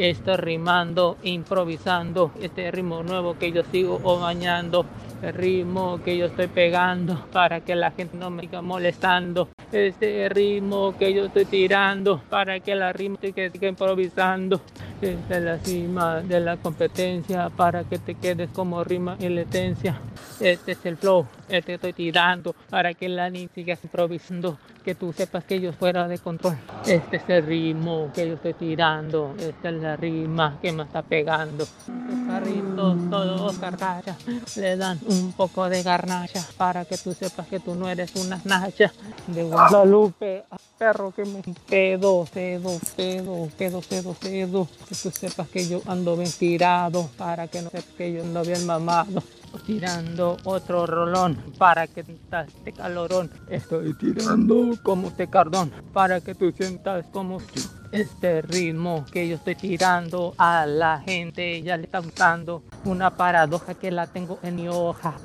Estoy rimando, improvisando este ritmo nuevo que yo sigo bañando. El ritmo que yo estoy pegando para que la gente no me siga molestando. Este ritmo que yo estoy tirando para que la rima que siga improvisando. Es la cima de la competencia para que te quedes como rima y latencia. Este es el flow, este estoy tirando para que la ni sigas improvisando. Que tú sepas que yo fuera de control. Este es el ritmo que yo estoy tirando. Esta es la rima que me está pegando. Los carritos todos cargacha le dan un poco de garnacha para que tú sepas que tú no eres una nacha de Guadalupe. Perro que me pedo, pedo, pedo, pedo, pedo, pedo. Que tú sepas que yo ando bien tirado para que no sepas que yo ando bien mamado. Tirando otro rolón para que sientas este calorón. Estoy tirando como este cardón para que tú sientas como este ritmo que yo estoy tirando a la gente ya le está gustando una paradoja que la tengo en mi hoja